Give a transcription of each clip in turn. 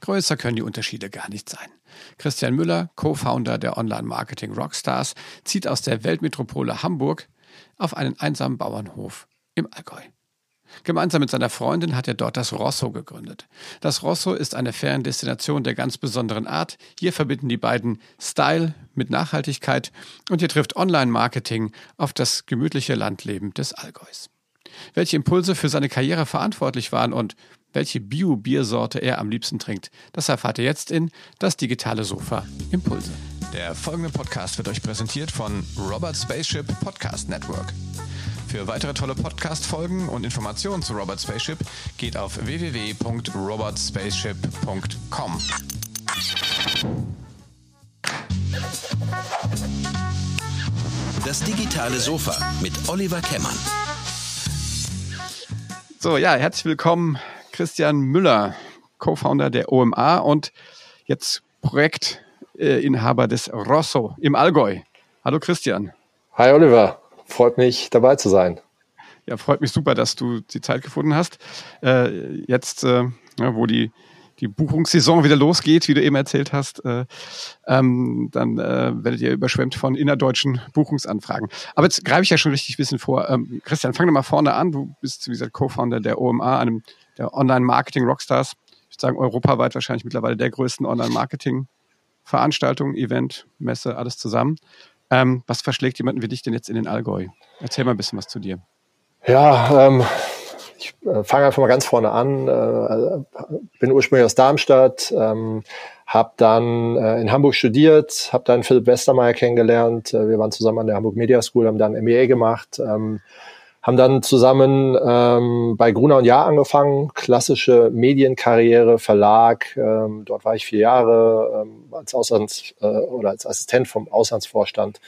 Größer können die Unterschiede gar nicht sein. Christian Müller, Co-Founder der Online-Marketing Rockstars, zieht aus der Weltmetropole Hamburg auf einen einsamen Bauernhof im Allgäu. Gemeinsam mit seiner Freundin hat er dort das Rosso gegründet. Das Rosso ist eine Feriendestination der ganz besonderen Art. Hier verbinden die beiden Style mit Nachhaltigkeit und hier trifft Online-Marketing auf das gemütliche Landleben des Allgäus. Welche Impulse für seine Karriere verantwortlich waren und welche Bio-Biersorte er am liebsten trinkt, das erfahrt ihr jetzt in Das digitale Sofa Impulse. Der folgende Podcast wird euch präsentiert von Robert Spaceship Podcast Network. Für weitere tolle Podcast-Folgen und Informationen zu Robert Spaceship geht auf www.robertspaceship.com. Das digitale Sofa mit Oliver Kemmern. So, ja, herzlich willkommen, Christian Müller, Co-Founder der OMA und jetzt Projektinhaber des Rosso im Allgäu. Hallo Christian. Hi Oliver. Freut mich, dabei zu sein. Ja, freut mich super, dass du die Zeit gefunden hast. Äh, jetzt, äh, wo die, die Buchungssaison wieder losgeht, wie du eben erzählt hast, äh, ähm, dann äh, werdet ihr überschwemmt von innerdeutschen Buchungsanfragen. Aber jetzt greife ich ja schon richtig ein bisschen vor. Ähm, Christian, fang doch mal vorne an. Du bist, wie gesagt, Co-Founder der OMA, einem der Online-Marketing-Rockstars. Ich würde sagen, europaweit wahrscheinlich mittlerweile der größten Online-Marketing-Veranstaltung, Event, Messe, alles zusammen. Ähm, was verschlägt jemanden wie dich denn jetzt in den Allgäu? Erzähl mal ein bisschen was zu dir. Ja, ähm, ich äh, fange einfach mal ganz vorne an. Äh, bin ursprünglich aus Darmstadt, ähm, habe dann äh, in Hamburg studiert, habe dann Philipp Westermeier kennengelernt. Äh, wir waren zusammen an der Hamburg Media School, haben dann MEA gemacht. Ähm, haben dann zusammen ähm, bei Gruner und Jahr angefangen, klassische Medienkarriere, Verlag. Ähm, dort war ich vier Jahre ähm, als Auslands- äh, oder als Assistent vom Auslandsvorstand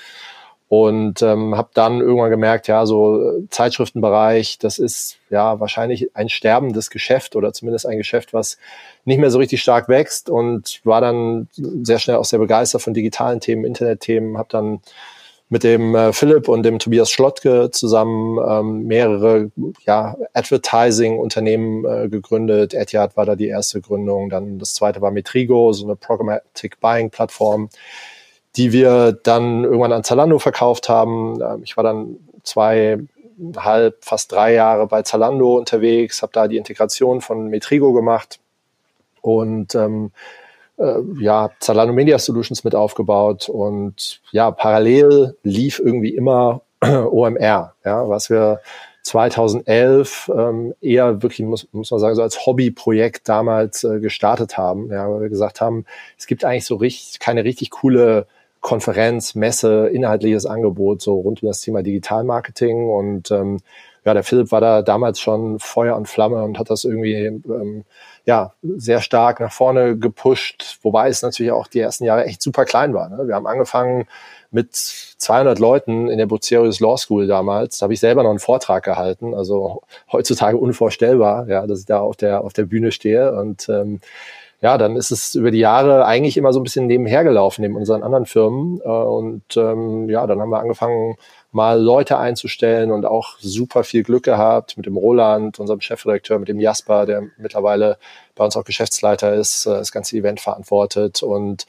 und ähm, habe dann irgendwann gemerkt, ja, so Zeitschriftenbereich, das ist ja wahrscheinlich ein sterbendes Geschäft oder zumindest ein Geschäft, was nicht mehr so richtig stark wächst und war dann sehr schnell auch sehr begeistert von digitalen Themen, Internetthemen, habe dann mit dem äh, Philipp und dem Tobias Schlottke zusammen ähm, mehrere ja, Advertising-Unternehmen äh, gegründet. Etihad war da die erste Gründung. Dann das zweite war Metrigo, so eine Programmatic Buying-Plattform, die wir dann irgendwann an Zalando verkauft haben. Ähm, ich war dann zweieinhalb, fast drei Jahre bei Zalando unterwegs, habe da die Integration von Metrigo gemacht und ähm, äh, ja, Zalando Media Solutions mit aufgebaut und ja, parallel lief irgendwie immer OMR, ja, was wir 2011 ähm, eher wirklich, muss, muss man sagen, so als Hobbyprojekt damals äh, gestartet haben, ja, weil wir gesagt haben, es gibt eigentlich so richtig, keine richtig coole Konferenz, Messe, inhaltliches Angebot so rund um das Thema Digitalmarketing und ähm, ja, der Philipp war da damals schon Feuer und Flamme und hat das irgendwie ähm, ja sehr stark nach vorne gepusht, wobei es natürlich auch die ersten Jahre echt super klein war. Ne? Wir haben angefangen mit 200 Leuten in der Bucerius Law School damals. Da habe ich selber noch einen Vortrag gehalten. Also heutzutage unvorstellbar, ja, dass ich da auf der auf der Bühne stehe und ähm, ja, dann ist es über die Jahre eigentlich immer so ein bisschen nebenher gelaufen neben unseren anderen Firmen. Äh, und ähm, ja, dann haben wir angefangen, mal Leute einzustellen und auch super viel Glück gehabt mit dem Roland, unserem Chefredakteur, mit dem Jasper, der mittlerweile bei uns auch Geschäftsleiter ist, äh, das ganze Event verantwortet. Und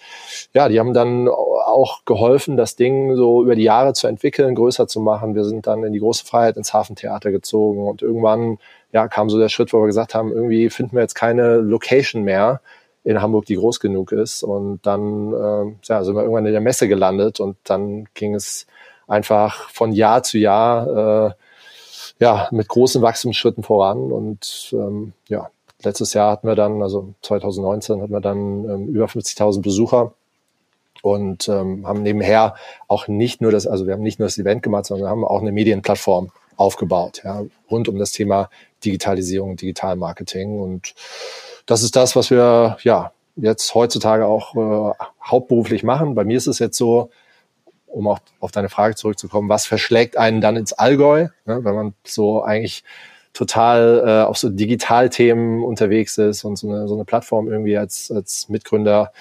ja, die haben dann auch geholfen, das Ding so über die Jahre zu entwickeln, größer zu machen. Wir sind dann in die große Freiheit ins Hafentheater gezogen und irgendwann ja, kam so der Schritt, wo wir gesagt haben, irgendwie finden wir jetzt keine Location mehr in Hamburg, die groß genug ist. Und dann äh, ja, sind wir irgendwann in der Messe gelandet und dann ging es einfach von Jahr zu Jahr äh, ja, mit großen Wachstumsschritten voran. Und ähm, ja, letztes Jahr hatten wir dann, also 2019 hatten wir dann ähm, über 50.000 Besucher und ähm, haben nebenher auch nicht nur das, also wir haben nicht nur das Event gemacht, sondern haben auch eine Medienplattform aufgebaut, ja, rund um das Thema Digitalisierung, Digitalmarketing. Und das ist das, was wir ja jetzt heutzutage auch äh, hauptberuflich machen. Bei mir ist es jetzt so, um auch auf deine Frage zurückzukommen, was verschlägt einen dann ins Allgäu, ne, wenn man so eigentlich total äh, auf so Digitalthemen unterwegs ist und so eine, so eine Plattform irgendwie als, als Mitgründer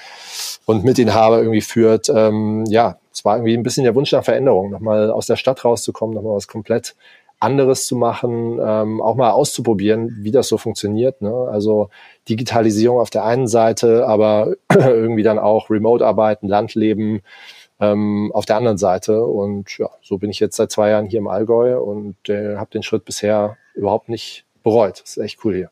und Mitinhaber irgendwie führt. Ähm, ja, es war irgendwie ein bisschen der Wunsch nach Veränderung, nochmal aus der Stadt rauszukommen, nochmal was komplett anderes zu machen, ähm, auch mal auszuprobieren, wie das so funktioniert. Ne? Also Digitalisierung auf der einen Seite, aber irgendwie dann auch Remote-Arbeiten, Landleben ähm, auf der anderen Seite. Und ja, so bin ich jetzt seit zwei Jahren hier im Allgäu und äh, habe den Schritt bisher überhaupt nicht bereut. Das ist echt cool hier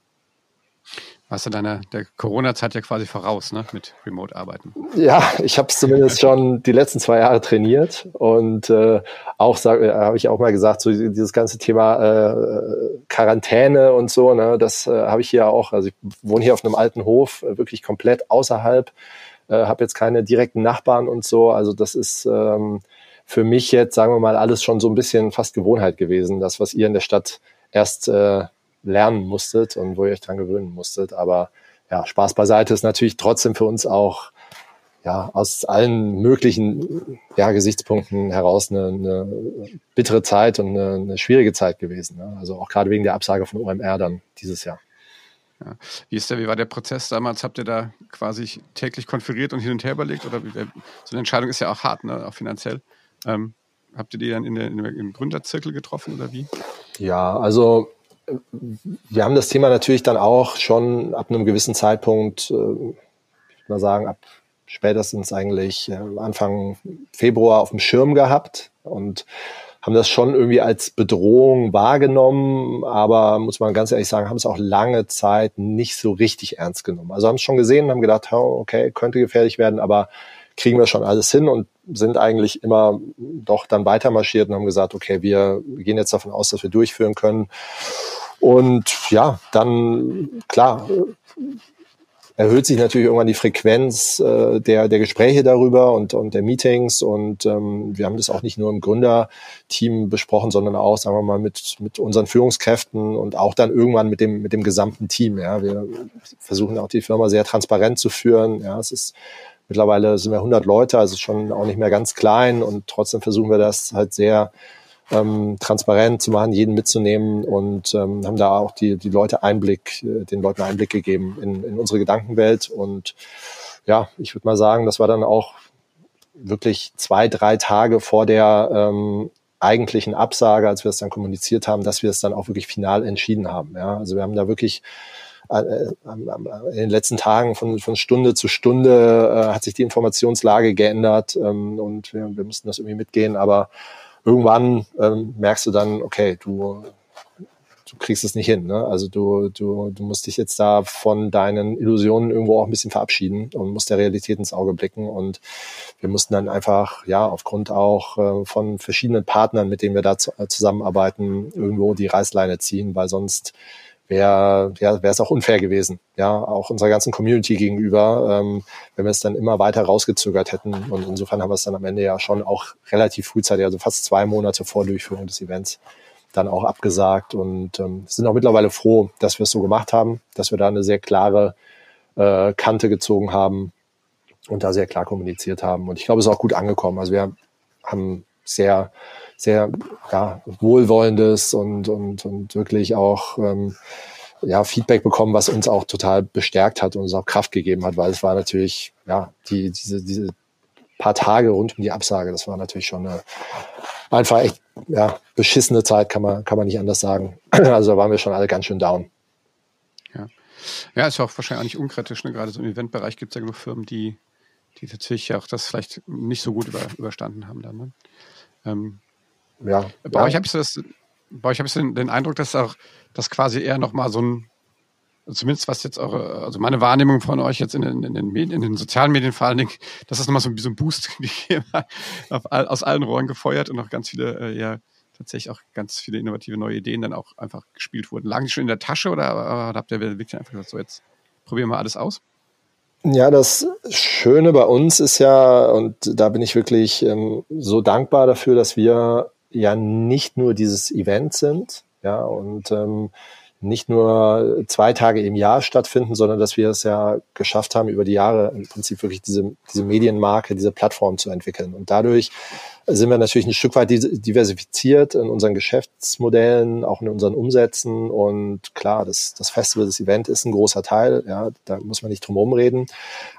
warst du deiner der Corona-Zeit ja quasi voraus, ne, mit Remote-Arbeiten. Ja, ich habe es zumindest schon die letzten zwei Jahre trainiert und äh, auch äh, habe ich auch mal gesagt, so dieses ganze Thema äh, Quarantäne und so, ne, das äh, habe ich hier auch. Also ich wohne hier auf einem alten Hof, äh, wirklich komplett außerhalb, äh, habe jetzt keine direkten Nachbarn und so. Also das ist ähm, für mich jetzt, sagen wir mal, alles schon so ein bisschen fast Gewohnheit gewesen. Das, was ihr in der Stadt erst äh, lernen musstet und wo ihr euch dran gewöhnen musstet. Aber ja, Spaß beiseite ist natürlich trotzdem für uns auch ja, aus allen möglichen ja, Gesichtspunkten heraus eine, eine bittere Zeit und eine, eine schwierige Zeit gewesen. Ne? Also auch gerade wegen der Absage von OMR dann dieses Jahr. Ja. Wie ist der, wie war der Prozess damals? Habt ihr da quasi täglich konferiert und hin und her überlegt? Oder wie, so eine Entscheidung ist ja auch hart, ne? auch finanziell. Ähm, habt ihr die dann in der, in der, im Gründerzirkel getroffen oder wie? Ja, also wir haben das Thema natürlich dann auch schon ab einem gewissen Zeitpunkt, äh, ich würde mal sagen, ab spätestens eigentlich äh, Anfang Februar auf dem Schirm gehabt und haben das schon irgendwie als Bedrohung wahrgenommen, aber muss man ganz ehrlich sagen, haben es auch lange Zeit nicht so richtig ernst genommen. Also haben es schon gesehen, haben gedacht, okay, könnte gefährlich werden, aber kriegen wir schon alles hin und sind eigentlich immer doch dann weiter marschiert und haben gesagt, okay, wir gehen jetzt davon aus, dass wir durchführen können. Und ja, dann klar, erhöht sich natürlich irgendwann die Frequenz äh, der, der Gespräche darüber und, und der Meetings. Und ähm, wir haben das auch nicht nur im Gründerteam besprochen, sondern auch, sagen wir mal, mit, mit unseren Führungskräften und auch dann irgendwann mit dem, mit dem gesamten Team. Ja. Wir versuchen auch die Firma sehr transparent zu führen. Ja. Es ist Mittlerweile sind wir 100 Leute, also schon auch nicht mehr ganz klein und trotzdem versuchen wir das halt sehr ähm, transparent zu machen, jeden mitzunehmen und ähm, haben da auch die, die Leute Einblick, äh, den Leuten Einblick gegeben in, in unsere Gedankenwelt. Und ja, ich würde mal sagen, das war dann auch wirklich zwei, drei Tage vor der ähm, eigentlichen Absage, als wir es dann kommuniziert haben, dass wir es dann auch wirklich final entschieden haben. Ja, also wir haben da wirklich äh, äh, in den letzten Tagen von, von Stunde zu Stunde äh, hat sich die Informationslage geändert ähm, und wir, wir mussten das irgendwie mitgehen. Aber irgendwann ähm, merkst du dann, okay, du, du kriegst es nicht hin. Ne? Also du, du, du musst dich jetzt da von deinen Illusionen irgendwo auch ein bisschen verabschieden und musst der Realität ins Auge blicken. Und wir mussten dann einfach, ja, aufgrund auch äh, von verschiedenen Partnern, mit denen wir da zu, äh, zusammenarbeiten, irgendwo die Reißleine ziehen, weil sonst wäre ja, wäre es auch unfair gewesen, ja, auch unserer ganzen Community gegenüber, ähm, wenn wir es dann immer weiter rausgezögert hätten. Und insofern haben wir es dann am Ende ja schon auch relativ frühzeitig, also fast zwei Monate vor Durchführung des Events, dann auch abgesagt und ähm, sind auch mittlerweile froh, dass wir es so gemacht haben, dass wir da eine sehr klare äh, Kante gezogen haben und da sehr klar kommuniziert haben. Und ich glaube, es ist auch gut angekommen. Also wir haben sehr sehr ja, wohlwollendes und, und, und wirklich auch ähm, ja, Feedback bekommen, was uns auch total bestärkt hat und uns auch Kraft gegeben hat, weil es war natürlich, ja, die, diese, diese paar Tage rund um die Absage, das war natürlich schon eine einfach echt ja, beschissene Zeit, kann man, kann man nicht anders sagen. Also da waren wir schon alle ganz schön down. Ja, ja ist auch wahrscheinlich auch nicht unkritisch. Ne? Gerade so im Eventbereich gibt es ja genug Firmen, die, die tatsächlich auch das vielleicht nicht so gut über, überstanden haben dann. Ne? Ähm, ja. Bei ja. euch habe ich so das, bei euch habe ich so den, den, Eindruck, dass auch das quasi eher nochmal so ein, zumindest was jetzt eure, also meine Wahrnehmung von euch jetzt in den, in den Medien, in den sozialen Medien vor allen Dingen, dass das nochmal so, so ein Boost auf, aus allen Rohren gefeuert und auch ganz viele, äh, ja, tatsächlich auch ganz viele innovative neue Ideen dann auch einfach gespielt wurden. Lagen die schon in der Tasche oder, oder habt ihr wirklich einfach gesagt, so jetzt probieren wir alles aus? Ja, das Schöne bei uns ist ja, und da bin ich wirklich ähm, so dankbar dafür, dass wir ja nicht nur dieses Event sind, ja, und ähm, nicht nur zwei Tage im Jahr stattfinden, sondern dass wir es ja geschafft haben, über die Jahre im Prinzip wirklich diese, diese Medienmarke, diese Plattform zu entwickeln. Und dadurch sind wir natürlich ein Stück weit diversifiziert in unseren Geschäftsmodellen, auch in unseren Umsätzen. Und klar, das, das Festival, das Event ist ein großer Teil. Ja, da muss man nicht drum herum reden.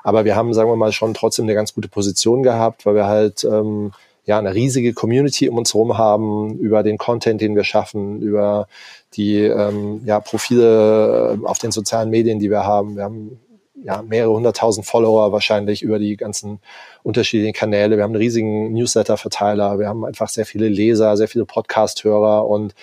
Aber wir haben, sagen wir mal, schon trotzdem eine ganz gute Position gehabt, weil wir halt ähm, ja eine riesige Community um uns herum haben, über den Content, den wir schaffen, über die ähm, ja, Profile auf den sozialen Medien, die wir haben. Wir haben ja, mehrere hunderttausend Follower wahrscheinlich über die ganzen unterschiedlichen Kanäle. Wir haben einen riesigen Newsletter-Verteiler. Wir haben einfach sehr viele Leser, sehr viele Podcast-Hörer und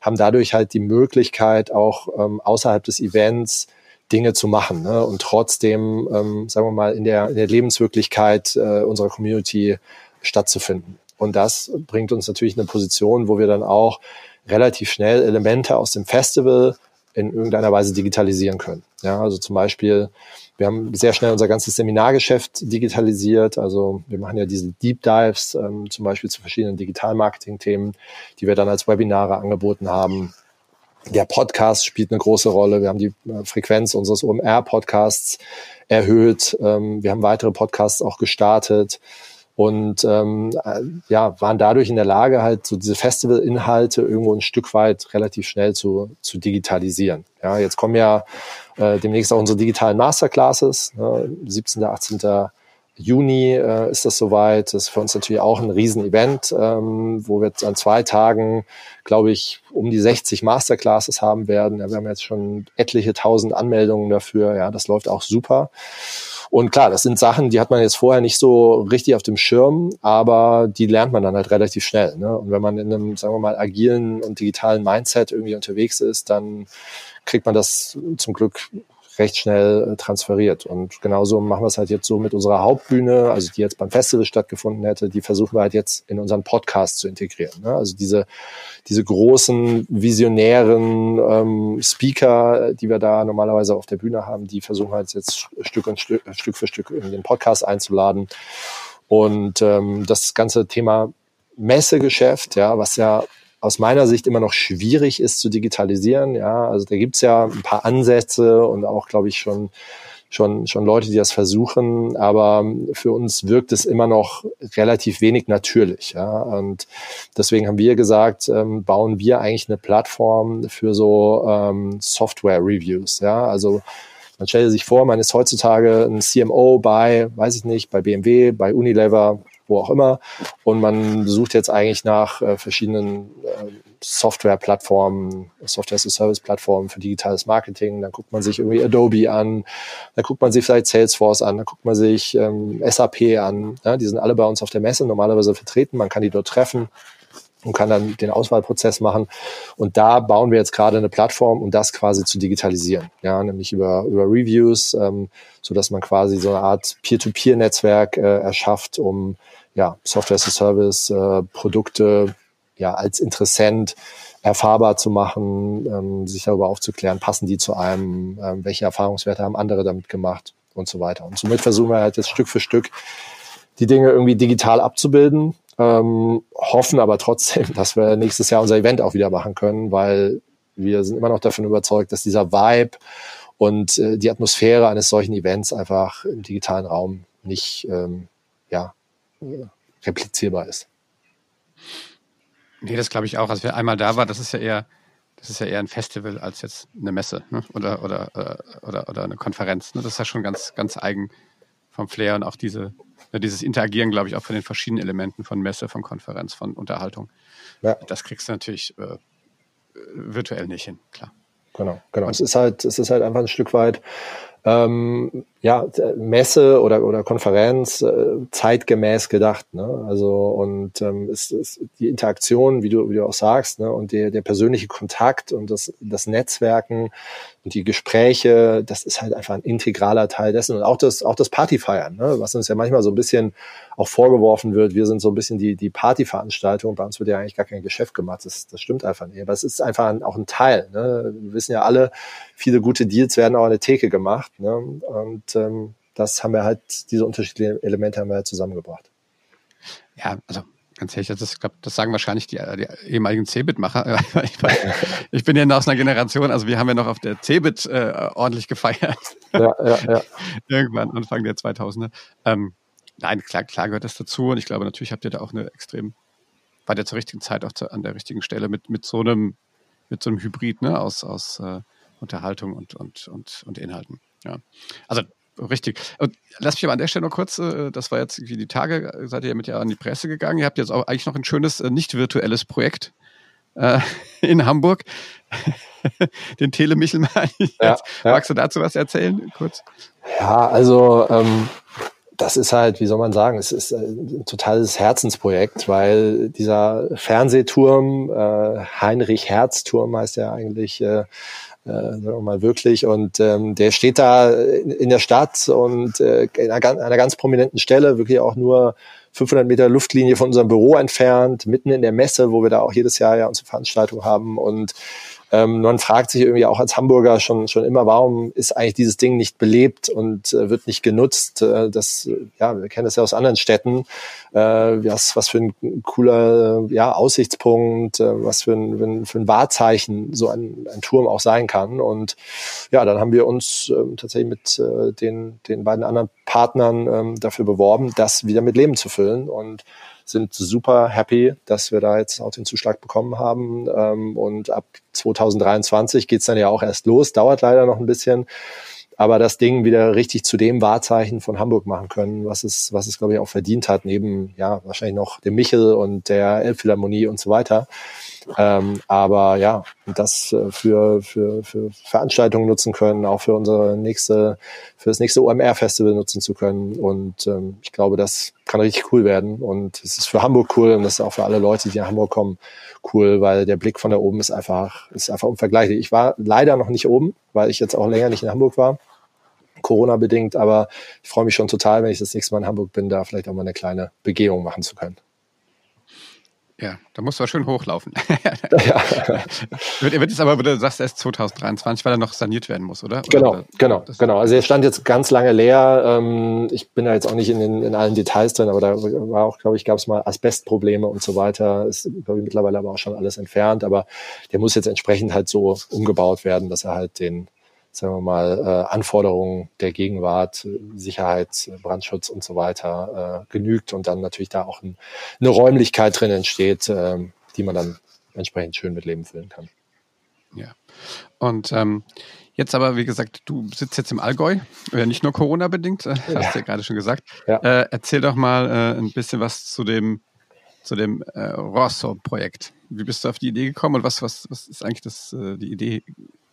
haben dadurch halt die Möglichkeit, auch ähm, außerhalb des Events Dinge zu machen ne? und trotzdem, ähm, sagen wir mal, in der, in der Lebenswirklichkeit äh, unserer Community stattzufinden. Und das bringt uns natürlich in eine Position, wo wir dann auch relativ schnell Elemente aus dem Festival in irgendeiner Weise digitalisieren können. Ja, also zum Beispiel wir haben sehr schnell unser ganzes Seminargeschäft digitalisiert. Also wir machen ja diese Deep Dives, ähm, zum Beispiel zu verschiedenen Digital-Marketing-Themen, die wir dann als Webinare angeboten haben. Der Podcast spielt eine große Rolle. Wir haben die äh, Frequenz unseres OMR-Podcasts erhöht. Ähm, wir haben weitere Podcasts auch gestartet und ähm, äh, ja, waren dadurch in der Lage, halt so diese Festival-Inhalte irgendwo ein Stück weit relativ schnell zu, zu digitalisieren. Ja, jetzt kommen ja äh, demnächst auch unsere digitalen Masterclasses, ne, 17., 18. Juni äh, ist das soweit. Das ist für uns natürlich auch ein Riesenevent, ähm, wo wir an zwei Tagen, glaube ich, um die 60 Masterclasses haben werden. Ja, wir haben jetzt schon etliche tausend Anmeldungen dafür. Ja, das läuft auch super. Und klar, das sind Sachen, die hat man jetzt vorher nicht so richtig auf dem Schirm, aber die lernt man dann halt relativ schnell. Ne? Und wenn man in einem, sagen wir mal, agilen und digitalen Mindset irgendwie unterwegs ist, dann kriegt man das zum Glück recht schnell äh, transferiert. Und genauso machen wir es halt jetzt so mit unserer Hauptbühne, also die jetzt beim Festival stattgefunden hätte, die versuchen wir halt jetzt in unseren Podcast zu integrieren. Ne? Also diese, diese großen, visionären ähm, Speaker, die wir da normalerweise auf der Bühne haben, die versuchen halt jetzt Stück und Stück, Stück für Stück in den Podcast einzuladen. Und ähm, das ganze Thema Messegeschäft, ja, was ja aus meiner Sicht immer noch schwierig ist zu digitalisieren. Ja, also da gibt's ja ein paar Ansätze und auch, glaube ich, schon schon, schon Leute, die das versuchen, aber für uns wirkt es immer noch relativ wenig natürlich. Ja? Und deswegen haben wir gesagt, ähm, bauen wir eigentlich eine Plattform für so ähm, Software-Reviews. Ja? Also man stellt sich vor, man ist heutzutage ein CMO bei, weiß ich nicht, bei BMW, bei Unilever, wo auch immer. Und man sucht jetzt eigentlich nach äh, verschiedenen äh, Software-Plattformen, Software-as-a-Service-Plattformen für digitales Marketing. Dann guckt man sich irgendwie Adobe an, dann guckt man sich vielleicht Salesforce an, dann guckt man sich ähm, SAP an. Ja, die sind alle bei uns auf der Messe normalerweise vertreten. Man kann die dort treffen und kann dann den Auswahlprozess machen. Und da bauen wir jetzt gerade eine Plattform, um das quasi zu digitalisieren. Ja, nämlich über, über Reviews, ähm, so dass man quasi so eine Art Peer-to-Peer-Netzwerk äh, erschafft, um ja, Software as a Service, äh, Produkte ja als Interessent erfahrbar zu machen, ähm, sich darüber aufzuklären, passen die zu einem, ähm, welche Erfahrungswerte haben andere damit gemacht und so weiter. Und somit versuchen wir halt jetzt Stück für Stück die Dinge irgendwie digital abzubilden, ähm, hoffen aber trotzdem, dass wir nächstes Jahr unser Event auch wieder machen können, weil wir sind immer noch davon überzeugt, dass dieser Vibe und äh, die Atmosphäre eines solchen Events einfach im digitalen Raum nicht ähm, replizierbar ist. Nee, das glaube ich auch. Als wir einmal da war, das ist ja eher, das ist ja eher ein Festival als jetzt eine Messe ne? oder, oder, äh, oder, oder eine Konferenz. Ne? Das ist ja schon ganz, ganz eigen vom Flair und auch diese, ne, dieses Interagieren, glaube ich, auch von den verschiedenen Elementen von Messe, von Konferenz, von Unterhaltung. Ja. Das kriegst du natürlich äh, virtuell nicht hin, klar. Genau, genau. Und es ist halt, es ist halt einfach ein Stück weit ähm, ja, Messe oder, oder Konferenz äh, zeitgemäß gedacht. Ne? Also und ähm, es ist die Interaktion, wie du, wie du auch sagst, ne? und der, der persönliche Kontakt und das, das Netzwerken und die Gespräche, das ist halt einfach ein integraler Teil dessen. Und auch das, auch das Partyfeiern, ne? was uns ja manchmal so ein bisschen auch vorgeworfen wird. Wir sind so ein bisschen die, die Partyveranstaltung. Bei uns wird ja eigentlich gar kein Geschäft gemacht. Das, das stimmt einfach nicht. Aber es ist einfach ein, auch ein Teil. Ne? Wir wissen ja alle, viele gute Deals werden auch an der Theke gemacht. Ne? Und ähm, das haben wir halt, diese unterschiedlichen Elemente haben wir halt zusammengebracht. Ja, also ganz ehrlich, das, ich glaube, das sagen wahrscheinlich die, die ehemaligen Cebit-Macher. Ich, ich, bin ja noch aus einer Generation, also wir haben ja noch auf der Cebit äh, ordentlich gefeiert. Ja, ja, ja. Irgendwann, Anfang der 2000er. Ähm, nein, klar, klar gehört das dazu und ich glaube, natürlich habt ihr da auch eine extrem, war der zur richtigen Zeit auch zu, an der richtigen Stelle mit, mit so einem, mit so einem Hybrid, ne, aus, aus äh, Unterhaltung und, und, und, und Inhalten. Ja. Also Richtig. Und lass mich aber an der Stelle noch kurz, äh, das war jetzt wie die Tage, seid ihr mit ja an die Presse gegangen. Ihr habt jetzt auch eigentlich noch ein schönes, äh, nicht virtuelles Projekt äh, in Hamburg. Den Telemichel mal. Ja, ja. Magst du dazu was erzählen, kurz? Ja, also ähm, das ist halt, wie soll man sagen, es ist ein totales Herzensprojekt, weil dieser Fernsehturm, äh, Heinrich Herz Turm heißt ja eigentlich, äh, äh, mal wirklich. Und ähm, der steht da in, in der Stadt und äh, in einer, einer ganz prominenten Stelle, wirklich auch nur 500 Meter Luftlinie von unserem Büro entfernt, mitten in der Messe, wo wir da auch jedes Jahr ja unsere Veranstaltung haben. Und ähm, man fragt sich irgendwie auch als Hamburger schon, schon immer, warum ist eigentlich dieses Ding nicht belebt und äh, wird nicht genutzt? Äh, das, ja, wir kennen das ja aus anderen Städten. Äh, was, was für ein cooler ja, Aussichtspunkt, äh, was für ein, für ein Wahrzeichen so ein, ein Turm auch sein kann. Und ja, dann haben wir uns äh, tatsächlich mit äh, den, den beiden anderen Partnern ähm, dafür beworben, das wieder mit Leben zu füllen. Und sind super happy, dass wir da jetzt auch den Zuschlag bekommen haben. Ähm, und ab 2023 geht's dann ja auch erst los, dauert leider noch ein bisschen aber das Ding wieder richtig zu dem Wahrzeichen von Hamburg machen können, was es, was es glaube ich auch verdient hat, neben ja wahrscheinlich noch dem Michel und der Elbphilharmonie und so weiter. Ähm, aber ja, das äh, für, für, für Veranstaltungen nutzen können, auch für unsere nächste, für das nächste OMR-Festival nutzen zu können. Und ähm, ich glaube, das kann richtig cool werden. Und es ist für Hamburg cool und das ist auch für alle Leute, die nach Hamburg kommen, cool, weil der Blick von da oben ist einfach, ist einfach unvergleichlich. Ich war leider noch nicht oben, weil ich jetzt auch länger nicht in Hamburg war. Corona-bedingt, aber ich freue mich schon total, wenn ich das nächste Mal in Hamburg bin, da vielleicht auch mal eine kleine Begehung machen zu können. Ja, da musst du schön hochlaufen. ja. wird, wird jetzt aber, du sagst erst 2023, weil er noch saniert werden muss, oder? Genau, oder, genau, genau. Also er stand jetzt ganz lange leer. Ähm, ich bin da jetzt auch nicht in, den, in allen Details drin, aber da war auch, glaube ich, gab es mal Asbestprobleme und so weiter. Ist, glaube ich, mittlerweile aber auch schon alles entfernt. Aber der muss jetzt entsprechend halt so umgebaut werden, dass er halt den, sagen wir mal, äh, Anforderungen der Gegenwart, Sicherheit, Brandschutz und so weiter äh, genügt und dann natürlich da auch ein, eine Räumlichkeit drin entsteht, äh, die man dann entsprechend schön mit Leben füllen kann. Ja. Und ähm, jetzt aber, wie gesagt, du sitzt jetzt im Allgäu, äh, nicht nur Corona-bedingt, äh, hast du ja gerade schon gesagt. Ja. Äh, erzähl doch mal äh, ein bisschen was zu dem, zu dem äh, Rosso-Projekt. Wie bist du auf die Idee gekommen und was, was, was ist eigentlich das, äh, die Idee,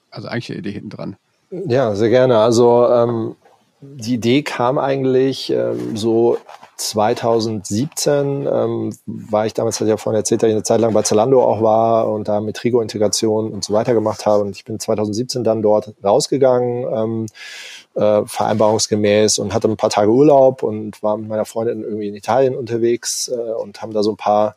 also eigentlich die Idee hinten dran? Ja, sehr gerne. Also ähm, die Idee kam eigentlich ähm, so 2017 ähm, war ich damals, hatte ich ja vorhin erzählt, dass ich eine Zeit lang bei Zalando auch war und da mit Trigo-Integration und so weiter gemacht habe. Und ich bin 2017 dann dort rausgegangen, ähm, äh, vereinbarungsgemäß und hatte ein paar Tage Urlaub und war mit meiner Freundin irgendwie in Italien unterwegs äh, und haben da so ein paar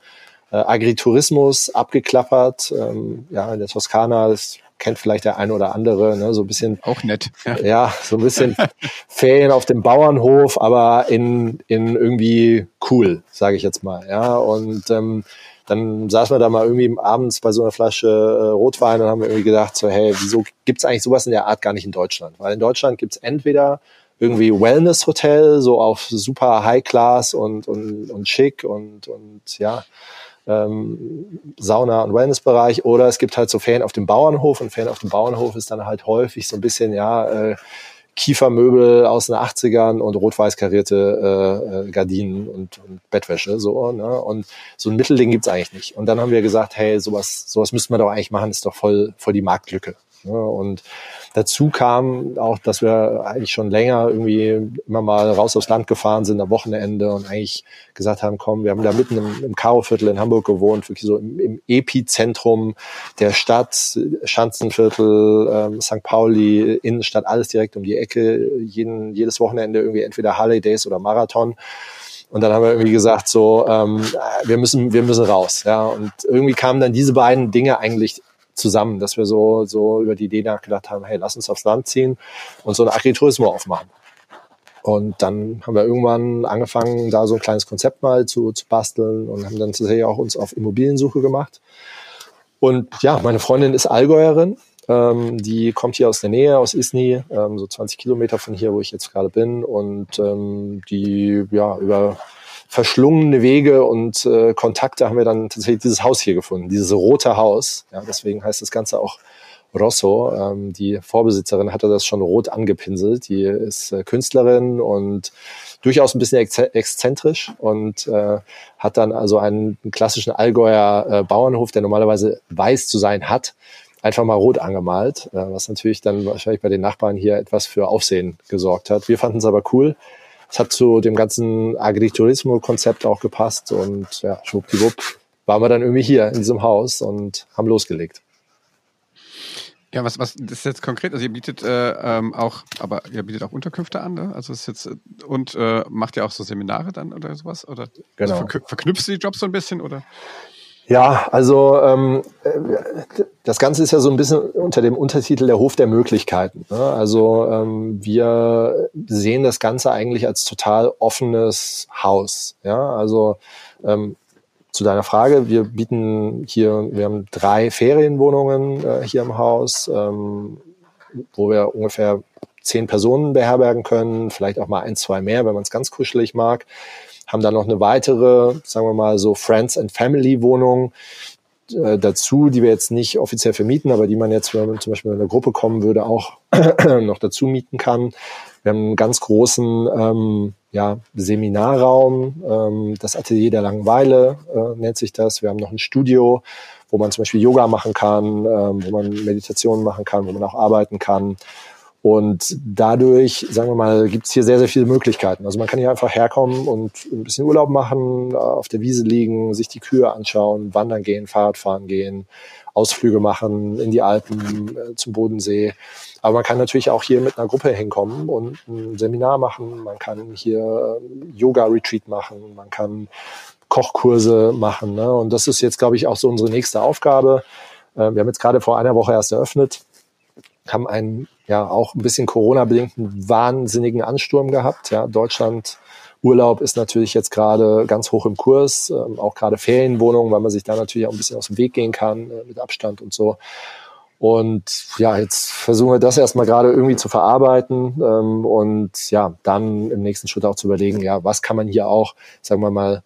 äh, Agritourismus abgeklappert. Ähm, ja, in der Toskana ist kennt vielleicht der eine oder andere, ne, so ein bisschen. Auch nett. Ja, ja so ein bisschen Ferien auf dem Bauernhof, aber in, in irgendwie cool, sage ich jetzt mal. Ja, und ähm, dann saßen wir da mal irgendwie abends bei so einer Flasche äh, Rotwein und haben irgendwie gedacht, so, hey, wieso gibt's eigentlich sowas in der Art gar nicht in Deutschland? Weil in Deutschland gibt's entweder irgendwie Wellness-Hotel, so auf super High-Class und, und, und schick und, und ja, ähm, Sauna- und Wellnessbereich oder es gibt halt so Ferien auf dem Bauernhof und Ferien auf dem Bauernhof ist dann halt häufig so ein bisschen, ja, äh, Kiefermöbel aus den 80ern und rot-weiß karierte äh, äh, Gardinen und, und Bettwäsche so ne und so ein Mittelding gibt's eigentlich nicht und dann haben wir gesagt hey sowas sowas müsste man doch eigentlich machen ist doch voll voll die Marktlücke? Und Dazu kam auch, dass wir eigentlich schon länger irgendwie immer mal raus aufs Land gefahren sind am Wochenende und eigentlich gesagt haben, komm, wir haben da mitten im, im Karo-Viertel in Hamburg gewohnt, wirklich so im, im Epizentrum der Stadt, Schanzenviertel, ähm, St. Pauli, Innenstadt, alles direkt um die Ecke, jeden, jedes Wochenende irgendwie entweder Harley Days oder Marathon. Und dann haben wir irgendwie gesagt, so, ähm, wir müssen, wir müssen raus. Ja, und irgendwie kamen dann diese beiden Dinge eigentlich zusammen, dass wir so, so über die Idee nachgedacht haben, hey, lass uns aufs Land ziehen und so eine Agritourismus aufmachen. Und dann haben wir irgendwann angefangen, da so ein kleines Konzept mal zu, zu basteln und haben dann tatsächlich auch uns auf Immobiliensuche gemacht. Und ja, meine Freundin ist Allgäuerin. Ähm, die kommt hier aus der Nähe, aus Isny, ähm, so 20 Kilometer von hier, wo ich jetzt gerade bin. Und ähm, die ja über verschlungene Wege und äh, Kontakte haben wir dann tatsächlich dieses Haus hier gefunden, dieses rote Haus. Ja, deswegen heißt das Ganze auch Rosso, ähm, die Vorbesitzerin, hatte das schon rot angepinselt. Die ist äh, Künstlerin und durchaus ein bisschen ex exzentrisch und äh, hat dann also einen, klassischen Allgäuer äh, Bauernhof, der normalerweise weiß zu sein hat, einfach mal rot angemalt, äh, was natürlich dann wahrscheinlich bei den Nachbarn hier etwas für Aufsehen gesorgt hat. Wir fanden es aber cool. Es hat zu dem ganzen Agriturismo-Konzept auch gepasst und ja, schwuppdiwupp waren wir dann irgendwie hier in diesem Haus und haben losgelegt. Ja, was, was ist jetzt konkret? Also ihr bietet äh, ähm, auch, aber ihr bietet auch Unterkünfte an, ne? Also ist jetzt und äh, macht ihr auch so Seminare dann oder sowas? Oder genau. also verk verknüpfst du die Jobs so ein bisschen oder? Ja, also ähm, das Ganze ist ja so ein bisschen unter dem Untertitel der Hof der Möglichkeiten. Ne? Also ähm, wir sehen das Ganze eigentlich als total offenes Haus. Ja, also ähm, zu deiner Frage, wir bieten hier, wir haben drei Ferienwohnungen äh, hier im Haus, ähm, wo wir ungefähr zehn Personen beherbergen können, vielleicht auch mal ein, zwei mehr, wenn man es ganz kuschelig mag haben dann noch eine weitere, sagen wir mal so Friends and Family Wohnung äh, dazu, die wir jetzt nicht offiziell vermieten, aber die man jetzt, wenn man zum Beispiel in eine Gruppe kommen würde, auch noch dazu mieten kann. Wir haben einen ganz großen ähm, ja, Seminarraum, ähm, das Atelier der Langeweile äh, nennt sich das. Wir haben noch ein Studio, wo man zum Beispiel Yoga machen kann, ähm, wo man Meditationen machen kann, wo man auch arbeiten kann. Und dadurch, sagen wir mal, gibt es hier sehr, sehr viele Möglichkeiten. Also man kann hier einfach herkommen und ein bisschen Urlaub machen, auf der Wiese liegen, sich die Kühe anschauen, wandern gehen, Fahrradfahren gehen, Ausflüge machen in die Alpen, äh, zum Bodensee. Aber man kann natürlich auch hier mit einer Gruppe hinkommen und ein Seminar machen. Man kann hier äh, Yoga-Retreat machen. Man kann Kochkurse machen. Ne? Und das ist jetzt, glaube ich, auch so unsere nächste Aufgabe. Äh, wir haben jetzt gerade vor einer Woche erst eröffnet haben einen ja auch ein bisschen Corona-bedingten wahnsinnigen Ansturm gehabt. Ja, Deutschland Urlaub ist natürlich jetzt gerade ganz hoch im Kurs, ähm, auch gerade Ferienwohnungen, weil man sich da natürlich auch ein bisschen aus dem Weg gehen kann äh, mit Abstand und so. Und ja, jetzt versuchen wir das erstmal gerade irgendwie zu verarbeiten ähm, und ja, dann im nächsten Schritt auch zu überlegen, ja, was kann man hier auch, sagen wir mal,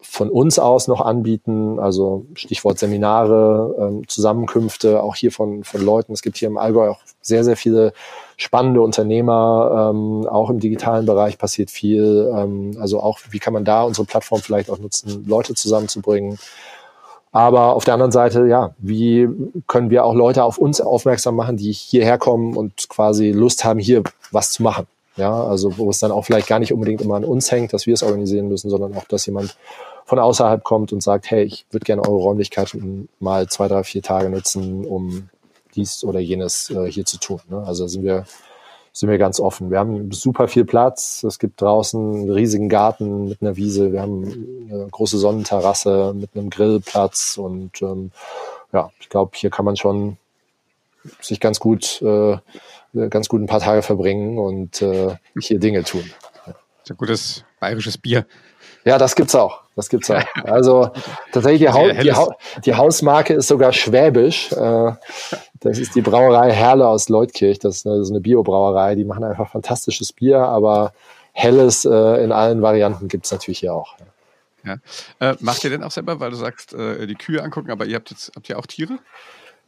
von uns aus noch anbieten, also Stichwort Seminare, ähm, Zusammenkünfte, auch hier von, von Leuten. Es gibt hier im Allgäu auch sehr, sehr viele spannende Unternehmer, ähm, auch im digitalen Bereich passiert viel. Ähm, also auch, wie kann man da unsere Plattform vielleicht auch nutzen, Leute zusammenzubringen. Aber auf der anderen Seite, ja, wie können wir auch Leute auf uns aufmerksam machen, die hierher kommen und quasi Lust haben, hier was zu machen? Ja, also wo es dann auch vielleicht gar nicht unbedingt immer an uns hängt, dass wir es organisieren müssen, sondern auch, dass jemand von außerhalb kommt und sagt, hey, ich würde gerne eure Räumlichkeiten mal zwei, drei, vier Tage nutzen, um dies oder jenes äh, hier zu tun. Ne? Also sind wir, sind wir ganz offen. Wir haben super viel Platz. Es gibt draußen einen riesigen Garten mit einer Wiese. Wir haben eine große Sonnenterrasse mit einem Grillplatz und ähm, ja, ich glaube, hier kann man schon sich ganz gut äh, ganz gut ein paar Tage verbringen und äh, hier Dinge tun. Ein gutes bayerisches Bier. Ja, das gibt's auch. Das gibt's auch. Also tatsächlich die, ha die, ha die Hausmarke ist sogar schwäbisch. Äh, das ist die Brauerei Herle aus Leutkirch. Das ist eine, so eine Biobrauerei. Die machen einfach fantastisches Bier, aber helles äh, in allen Varianten gibt's natürlich hier auch. Ja. Äh, macht ihr denn auch selber, weil du sagst, äh, die Kühe angucken, aber ihr habt jetzt habt ihr auch Tiere?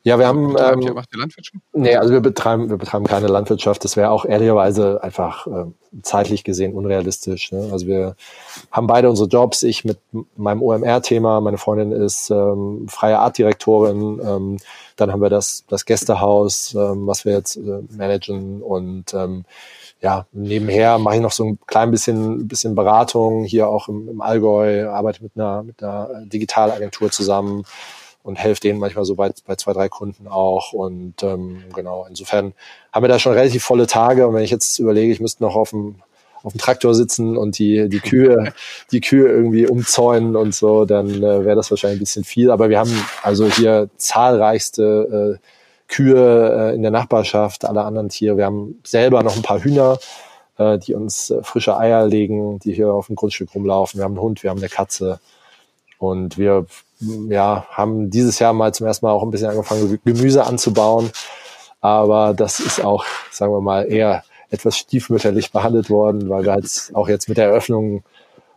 Ja, wir haben. Betreibt ähm, macht ihr Landwirtschaft? Nee, also wir betreiben, wir betreiben keine Landwirtschaft. Das wäre auch ehrlicherweise einfach äh, zeitlich gesehen unrealistisch. Ne? Also wir haben beide unsere Jobs. Ich mit meinem OMR-Thema, meine Freundin ist ähm, freie Artdirektorin. Ähm, dann haben wir das, das Gästehaus, ähm, was wir jetzt äh, managen. Und ähm, ja, nebenher mache ich noch so ein klein bisschen, bisschen Beratung hier auch im, im Allgäu, arbeite mit einer, mit einer Digitalagentur zusammen und helfe denen manchmal so bei, bei zwei, drei Kunden auch. Und ähm, genau, insofern haben wir da schon relativ volle Tage. Und wenn ich jetzt überlege, ich müsste noch auf dem, auf dem Traktor sitzen und die, die Kühe, die Kühe irgendwie umzäunen und so, dann äh, wäre das wahrscheinlich ein bisschen viel. Aber wir haben also hier zahlreichste äh, Kühe äh, in der Nachbarschaft, alle anderen Tiere. Wir haben selber noch ein paar Hühner, äh, die uns äh, frische Eier legen, die hier auf dem Grundstück rumlaufen. Wir haben einen Hund, wir haben eine Katze. Und wir ja, haben dieses Jahr mal zum ersten Mal auch ein bisschen angefangen, Gemüse anzubauen. Aber das ist auch, sagen wir mal, eher etwas stiefmütterlich behandelt worden, weil wir halt auch jetzt mit der Eröffnung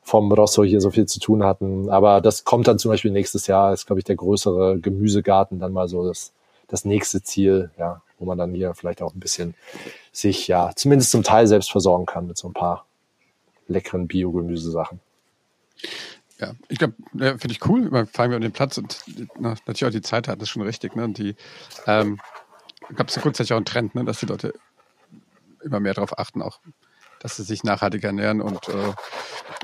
vom Rosso hier so viel zu tun hatten. Aber das kommt dann zum Beispiel nächstes Jahr, ist, glaube ich, der größere Gemüsegarten dann mal so das, das nächste Ziel, ja, wo man dann hier vielleicht auch ein bisschen sich ja zumindest zum Teil selbst versorgen kann mit so ein paar leckeren Biogemüsesachen. Ja, ich glaube, finde ich cool. Fahren wir an den Platz und na, natürlich auch die Zeit hat, das schon richtig. Ne? Und die ähm, gab es kurzzeitig auch einen Trend, ne? dass die Leute immer mehr darauf achten, auch dass sie sich nachhaltig ernähren und, äh,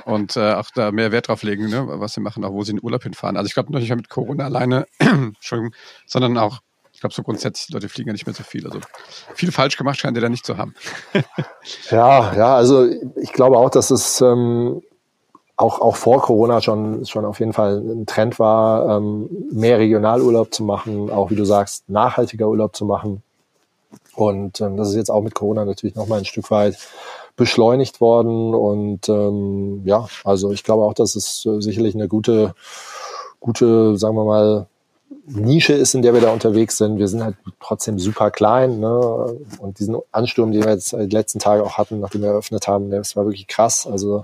und äh, auch da mehr Wert drauf legen, ne? was sie machen, auch wo sie in den Urlaub hinfahren. Also ich glaube nicht mal mit Corona alleine, Entschuldigung, sondern auch, ich glaube so grundsätzlich, die Leute fliegen ja nicht mehr so viel. Also viel falsch gemacht scheint ihr da nicht zu haben. ja, ja, also ich glaube auch, dass es ähm, auch, auch vor Corona schon, schon auf jeden Fall ein Trend war, ähm, mehr Regionalurlaub zu machen, auch wie du sagst, nachhaltiger Urlaub zu machen. Und ähm, das ist jetzt auch mit Corona natürlich nochmal ein Stück weit beschleunigt worden. Und ähm, ja, also ich glaube auch, dass es äh, sicherlich eine gute, gute, sagen wir mal, Nische ist, in der wir da unterwegs sind. Wir sind halt trotzdem super klein. Ne? Und diesen Ansturm, den wir jetzt die letzten Tage auch hatten, nachdem wir eröffnet haben, das war wirklich krass. Also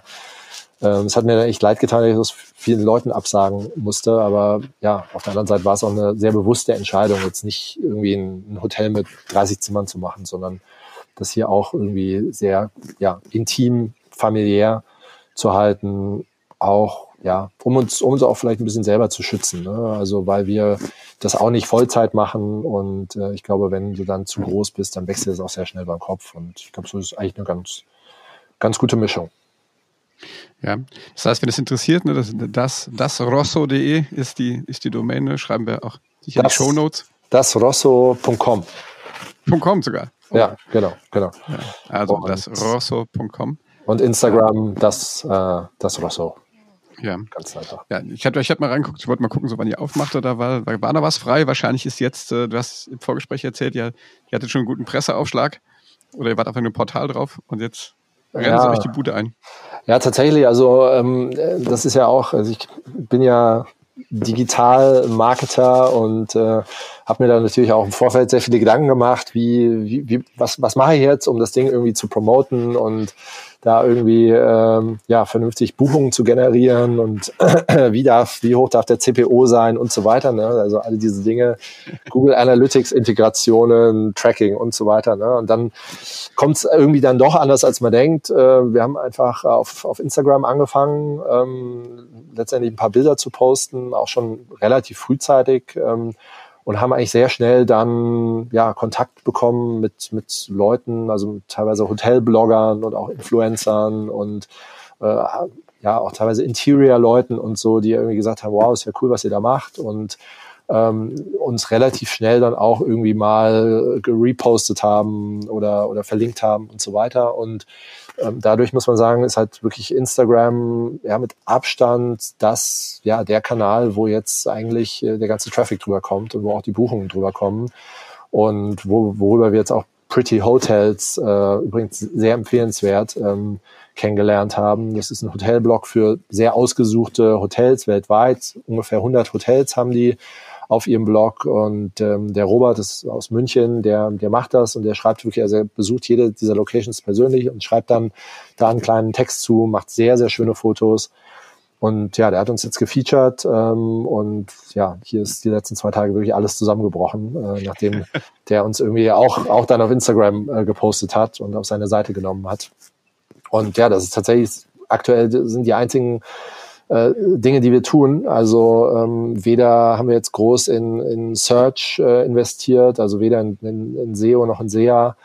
es hat mir echt leid getan, dass ich das vielen Leuten absagen musste. Aber ja, auf der anderen Seite war es auch eine sehr bewusste Entscheidung, jetzt nicht irgendwie ein, Hotel mit 30 Zimmern zu machen, sondern das hier auch irgendwie sehr ja, intim, familiär zu halten, auch ja, um uns, um uns auch vielleicht ein bisschen selber zu schützen. Ne? Also weil wir das auch nicht Vollzeit machen und äh, ich glaube, wenn du dann zu groß bist, dann wechselt es auch sehr schnell beim Kopf. Und ich glaube, so ist eigentlich eine ganz, ganz gute Mischung. Ja, das heißt, wenn es interessiert, ne, das, das, das rosso.de ist die, ist die Domäne, schreiben wir auch sicher das, in die Show Notes. Dasrosso.com. .com sogar. Oh. Ja, genau, genau. Ja, also und, das rosso.com. Und Instagram, das, äh, das Rosso. Ja. Ganz einfach. Ja, ich hatte ich hab mal reingeguckt, ich wollte mal gucken, so wann ihr aufmachte, da war, war da was frei. Wahrscheinlich ist jetzt, äh, du hast im Vorgespräch erzählt, ja, ihr hattet schon einen guten Presseaufschlag oder ihr wart auf einem Portal drauf und jetzt rennen ja. euch die Bude ein. Ja, tatsächlich. Also ähm, das ist ja auch, also ich bin ja Digital-Marketer und äh, habe mir da natürlich auch im Vorfeld sehr viele Gedanken gemacht, wie, wie, wie was, was mache ich jetzt, um das Ding irgendwie zu promoten und da irgendwie ähm, ja vernünftig Buchungen zu generieren und wie darf, wie hoch darf der CPO sein und so weiter. Ne? Also alle diese Dinge, Google Analytics Integrationen, Tracking und so weiter. Ne? Und dann kommt es irgendwie dann doch anders, als man denkt. Äh, wir haben einfach auf, auf Instagram angefangen, ähm, letztendlich ein paar Bilder zu posten, auch schon relativ frühzeitig. Ähm, und haben eigentlich sehr schnell dann ja Kontakt bekommen mit mit Leuten, also teilweise Hotelbloggern und auch Influencern und äh, ja auch teilweise Interior-Leuten und so, die irgendwie gesagt haben, wow, ist ja cool, was ihr da macht und ähm, uns relativ schnell dann auch irgendwie mal gerepostet haben oder oder verlinkt haben und so weiter. Und dadurch muss man sagen, ist halt wirklich Instagram ja mit Abstand das, ja, der Kanal, wo jetzt eigentlich äh, der ganze Traffic drüber kommt und wo auch die Buchungen drüber kommen. Und wo, worüber wir jetzt auch Pretty Hotels, äh, übrigens sehr empfehlenswert, ähm, kennengelernt haben. Das ist ein Hotelblog für sehr ausgesuchte Hotels weltweit. Ungefähr 100 Hotels haben die auf ihrem Blog. Und ähm, der Robert ist aus München, der, der macht das und der schreibt wirklich, also er besucht jede dieser Locations persönlich und schreibt dann da einen kleinen Text zu, macht sehr, sehr schöne Fotos. Und ja, der hat uns jetzt gefeatured ähm, und ja, hier ist die letzten zwei Tage wirklich alles zusammengebrochen, äh, nachdem der uns irgendwie auch, auch dann auf Instagram äh, gepostet hat und auf seine Seite genommen hat. Und ja, das ist tatsächlich, aktuell sind die einzigen äh, Dinge, die wir tun. Also ähm, weder haben wir jetzt groß in, in Search äh, investiert, also weder in, in, in SEO noch in SEA,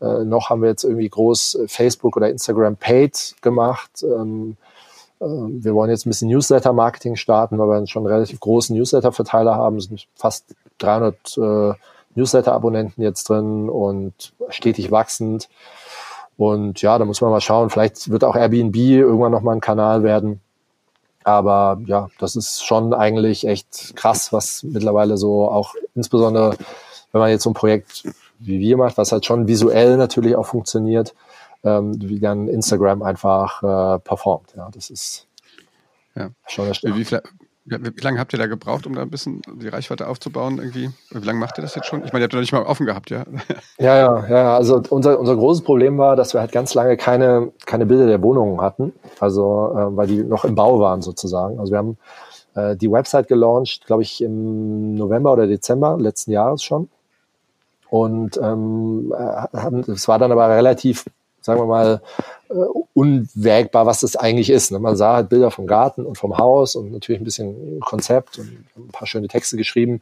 äh, noch haben wir jetzt irgendwie groß Facebook oder Instagram Paid gemacht. Ähm, äh, wir wollen jetzt ein bisschen Newsletter-Marketing starten, weil wir schon einen relativ großen Newsletter-Verteiler haben. Es sind fast 300 äh, Newsletter-Abonnenten jetzt drin und stetig wachsend. Und ja, da muss man mal schauen. Vielleicht wird auch Airbnb irgendwann nochmal ein Kanal werden. Aber ja, das ist schon eigentlich echt krass, was mittlerweile so auch insbesondere, wenn man jetzt so ein Projekt wie wir macht, was halt schon visuell natürlich auch funktioniert, ähm, wie dann Instagram einfach äh, performt. Ja, das ist ja. schon erstaunlich. Wie, wie, lange habt ihr da gebraucht, um da ein bisschen die Reichweite aufzubauen? Irgendwie? Wie lange macht ihr das jetzt schon? Ich meine, ihr habt ja nicht mal offen gehabt, ja? Ja, ja, ja. Also unser, unser großes Problem war, dass wir halt ganz lange keine, keine Bilder der Wohnungen hatten. Also, äh, weil die noch im Bau waren sozusagen. Also wir haben äh, die Website gelauncht, glaube ich, im November oder Dezember letzten Jahres schon. und ähm, es war dann aber relativ, sagen wir mal, äh, unwägbar, was das eigentlich ist. Ne? Man sah halt Bilder vom Garten und vom Haus und natürlich ein bisschen Konzept und ein paar schöne Texte geschrieben.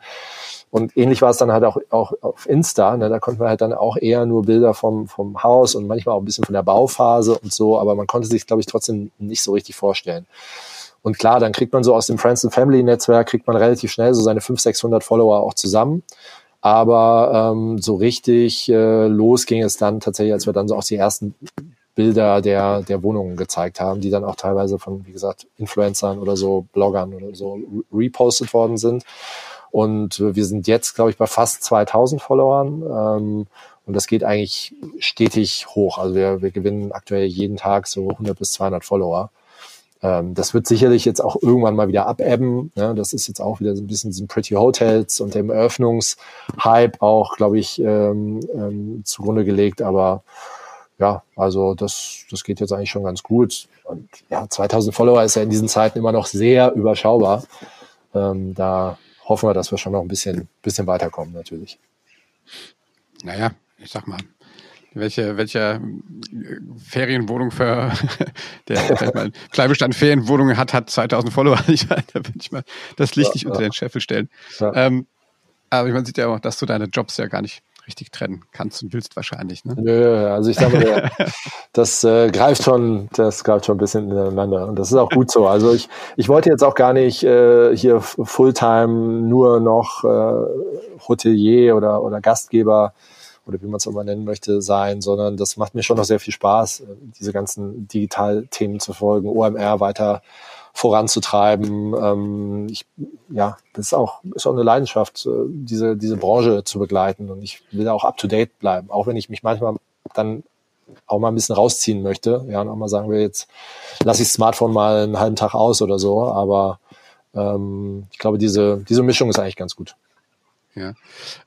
Und ähnlich war es dann halt auch, auch auf Insta. Ne? Da konnten wir halt dann auch eher nur Bilder vom, vom Haus und manchmal auch ein bisschen von der Bauphase und so, aber man konnte sich, glaube ich, trotzdem nicht so richtig vorstellen. Und klar, dann kriegt man so aus dem Friends and Family Netzwerk, kriegt man relativ schnell so seine 500, 600 Follower auch zusammen. Aber ähm, so richtig äh, los ging es dann tatsächlich, als wir dann so auch die ersten Bilder der, der Wohnungen gezeigt haben, die dann auch teilweise von, wie gesagt, Influencern oder so, Bloggern oder so repostet worden sind. Und wir sind jetzt, glaube ich, bei fast 2000 Followern. Ähm, und das geht eigentlich stetig hoch. Also wir, wir gewinnen aktuell jeden Tag so 100 bis 200 Follower. Ähm, das wird sicherlich jetzt auch irgendwann mal wieder abebben. Ne? Das ist jetzt auch wieder so ein bisschen diesen Pretty Hotels und dem Eröffnungshype auch, glaube ich, ähm, ähm, zugrunde gelegt. Aber ja, also das, das geht jetzt eigentlich schon ganz gut. Und ja, 2000 Follower ist ja in diesen Zeiten immer noch sehr überschaubar. Ähm, da hoffen wir, dass wir schon noch ein bisschen, bisschen weiterkommen, natürlich. Naja, ich sag mal, welche, welche äh, Ferienwohnung für der vielleicht mal Kleinbestand Ferienwohnungen hat, hat 2000 Follower. Ich, da würde ich mal das Licht ja, nicht unter den Scheffel stellen. Ja. Ähm, aber man sieht ja auch, dass du deine Jobs ja gar nicht richtig trennen kannst und willst wahrscheinlich. Ne? Nö, also ich sage das äh, greift schon, das greift schon ein bisschen ineinander und das ist auch gut so. Also ich, ich wollte jetzt auch gar nicht äh, hier Fulltime nur noch äh, Hotelier oder, oder Gastgeber oder wie man es auch mal nennen möchte, sein, sondern das macht mir schon noch sehr viel Spaß, äh, diese ganzen Digitalthemen zu folgen, OMR weiter voranzutreiben. Ähm, ich, ja, das ist auch, ist auch eine Leidenschaft, äh, diese, diese Branche zu begleiten und ich will auch up to date bleiben, auch wenn ich mich manchmal dann auch mal ein bisschen rausziehen möchte. Ja, und auch mal sagen wir jetzt, lasse ich das Smartphone mal einen halben Tag aus oder so, aber ähm, ich glaube, diese, diese Mischung ist eigentlich ganz gut. Ja.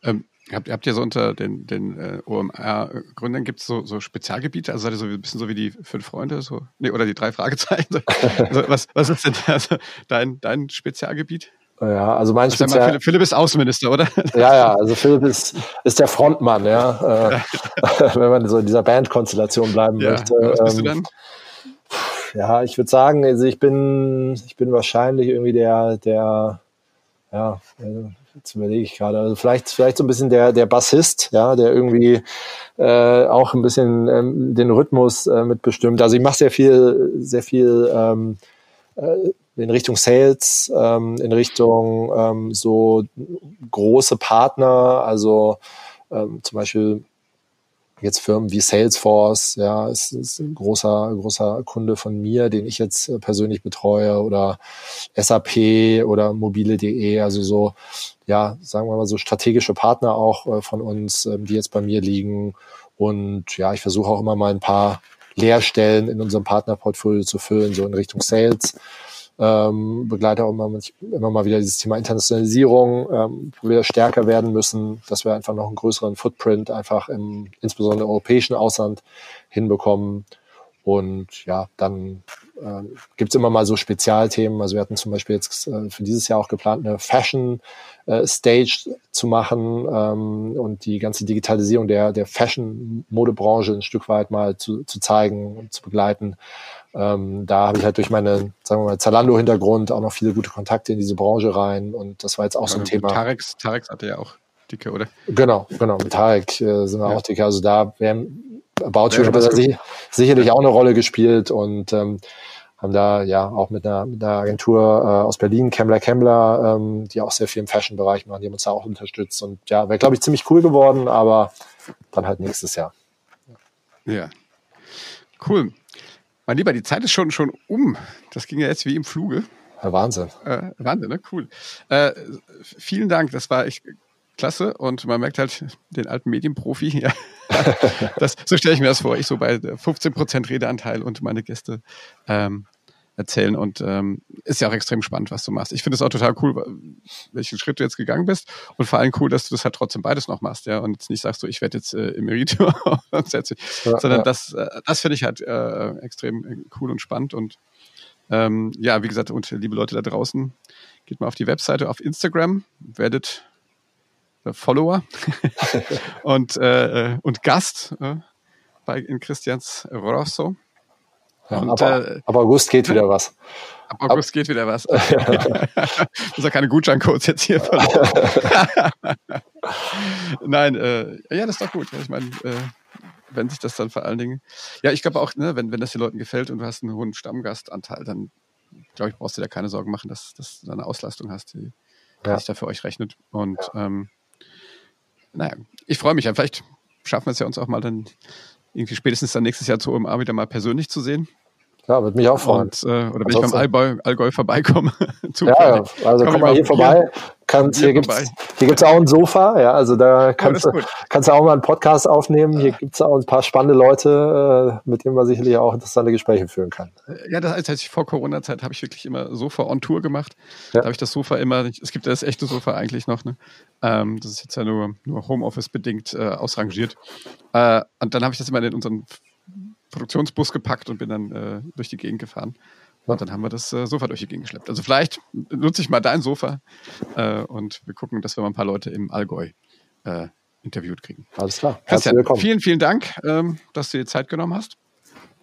Ähm, Habt, habt ihr so unter den, den äh, OMR-Gründern gibt es so, so Spezialgebiete? Also seid ihr so ein bisschen so wie die fünf Freunde, so, nee, oder die drei Fragezeichen? also, was, was ist denn also dein, dein Spezialgebiet? Ja, also mein also Spezial... Philipp, Philipp, ist Außenminister, oder? Ja, ja, also Philipp ist, ist der Frontmann, ja. Äh, wenn man so in dieser Bandkonstellation bleiben ja. möchte. Was bist ähm, du dann? Ja, ich würde sagen, also ich bin, ich bin wahrscheinlich irgendwie der, der, ja, jetzt überlege ich gerade, also vielleicht, vielleicht so ein bisschen der, der Bassist, ja, der irgendwie äh, auch ein bisschen ähm, den Rhythmus äh, mitbestimmt. Also ich mache sehr viel, sehr viel ähm, äh, in Richtung Sales, ähm, in Richtung ähm, so große Partner, also ähm, zum Beispiel jetzt Firmen wie Salesforce, ja, ist, ist ein großer, großer Kunde von mir, den ich jetzt äh, persönlich betreue oder SAP oder mobile.de, also so, ja, sagen wir mal so strategische Partner auch äh, von uns, ähm, die jetzt bei mir liegen. Und ja, ich versuche auch immer mal ein paar Leerstellen in unserem Partnerportfolio zu füllen, so in Richtung Sales ähm, begleite auch immer, immer mal wieder dieses Thema Internationalisierung, ähm, wo wir stärker werden müssen, dass wir einfach noch einen größeren Footprint einfach im insbesondere europäischen Ausland hinbekommen. Und ja, dann äh, gibt es immer mal so Spezialthemen. Also wir hatten zum Beispiel jetzt äh, für dieses Jahr auch geplant, eine Fashion äh, Stage zu machen ähm, und die ganze Digitalisierung der, der Fashion-Modebranche ein Stück weit mal zu, zu zeigen und zu begleiten. Ähm, da habe ich halt durch meine, sagen wir mal, Zalando-Hintergrund auch noch viele gute Kontakte in diese Branche rein und das war jetzt auch ja, so ein Thema. Tarex, Tarex hatte ja auch dicke, oder? Genau, genau. Mit Tarek äh, sind wir ja. auch dicke. Also da werden You ja, hat sich, sicherlich auch eine Rolle gespielt und ähm, haben da ja auch mit einer, mit einer Agentur äh, aus Berlin, Kemmler Kemmler, ähm, die auch sehr viel im Fashion-Bereich machen, die haben uns da auch unterstützt und ja, wäre glaube ich ziemlich cool geworden, aber dann halt nächstes Jahr. Ja, cool. Mein Lieber, die Zeit ist schon, schon um. Das ging ja jetzt wie im Fluge. Ja, Wahnsinn. Äh, Wahnsinn, ne? Cool. Äh, vielen Dank, das war echt klasse und man merkt halt den alten Medienprofi. Ja. das, so stelle ich mir das vor. Ich so bei 15% Redeanteil und meine Gäste ähm, erzählen. Und ähm, ist ja auch extrem spannend, was du machst. Ich finde es auch total cool, welchen Schritt du jetzt gegangen bist. Und vor allem cool, dass du das halt trotzdem beides noch machst, ja. Und jetzt nicht sagst du, ich werde jetzt äh, Emeritur, ja, sondern ja. das, äh, das finde ich halt äh, extrem äh, cool und spannend. Und ähm, ja, wie gesagt, und liebe Leute da draußen, geht mal auf die Webseite, auf Instagram, werdet äh, Follower und, äh, äh, und Gast äh, bei in Christians Rosso. Ja, und, aber, äh, ab August geht wieder was. Ab August ab, geht wieder was. Muss ja keine Gutscheincodes jetzt hier verloren. Nein, äh, ja, das ist doch gut. Ich meine, äh, wenn sich das dann vor allen Dingen. Ja, ich glaube auch, ne, wenn, wenn das den Leuten gefällt und du hast einen hohen Stammgastanteil, dann glaube ich, brauchst du dir keine Sorgen machen, dass, dass du eine Auslastung hast, die, die ja. sich da für euch rechnet. Und ja. ähm, naja, ich freue mich ja. Vielleicht schaffen wir es ja uns auch mal dann irgendwie spätestens dann nächstes Jahr zu OMA wieder mal persönlich zu sehen. Ja, würde mich auch freuen. Und, äh, oder wenn Ansonsten. ich beim Allgäu, Allgäu vorbeikomme. ja, also komm, komm mal hier vorbei. Kannst, hier gibt es hier gibt's auch ein Sofa, ja, also da kannst, oh, du, kannst du auch mal einen Podcast aufnehmen. Hier gibt es auch ein paar spannende Leute, äh, mit denen man sicherlich auch interessante Gespräche führen kann. Ja, das heißt, ich vor Corona-Zeit habe ich wirklich immer Sofa on Tour gemacht. Ja. Da habe ich das Sofa immer, es gibt ja das echte Sofa eigentlich noch, ne? Ähm, das ist jetzt ja nur, nur Homeoffice-bedingt äh, ausrangiert. Äh, und dann habe ich das immer in unseren Produktionsbus gepackt und bin dann äh, durch die Gegend gefahren. Und dann haben wir das äh, Sofa durch die Gegend geschleppt. Also vielleicht nutze ich mal dein Sofa äh, und wir gucken, dass wir mal ein paar Leute im Allgäu äh, interviewt kriegen. Alles klar. Christian, vielen, vielen Dank, ähm, dass du dir Zeit genommen hast.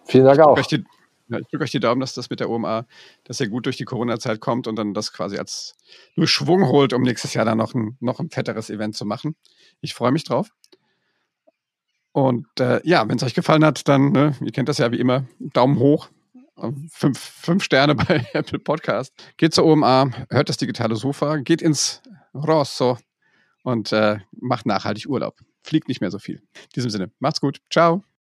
Vielen Dank auch. Ich drücke ja, drück euch die Daumen, dass das mit der OMA, dass ihr gut durch die Corona-Zeit kommt und dann das quasi als nur Schwung holt, um nächstes Jahr dann noch ein, noch ein fetteres Event zu machen. Ich freue mich drauf. Und äh, ja, wenn es euch gefallen hat, dann, ne, ihr kennt das ja wie immer, Daumen hoch, fünf, fünf Sterne bei Apple Podcast. Geht zur OMA, hört das digitale Sofa, geht ins Rosso und äh, macht nachhaltig Urlaub. Fliegt nicht mehr so viel. In diesem Sinne, macht's gut. Ciao.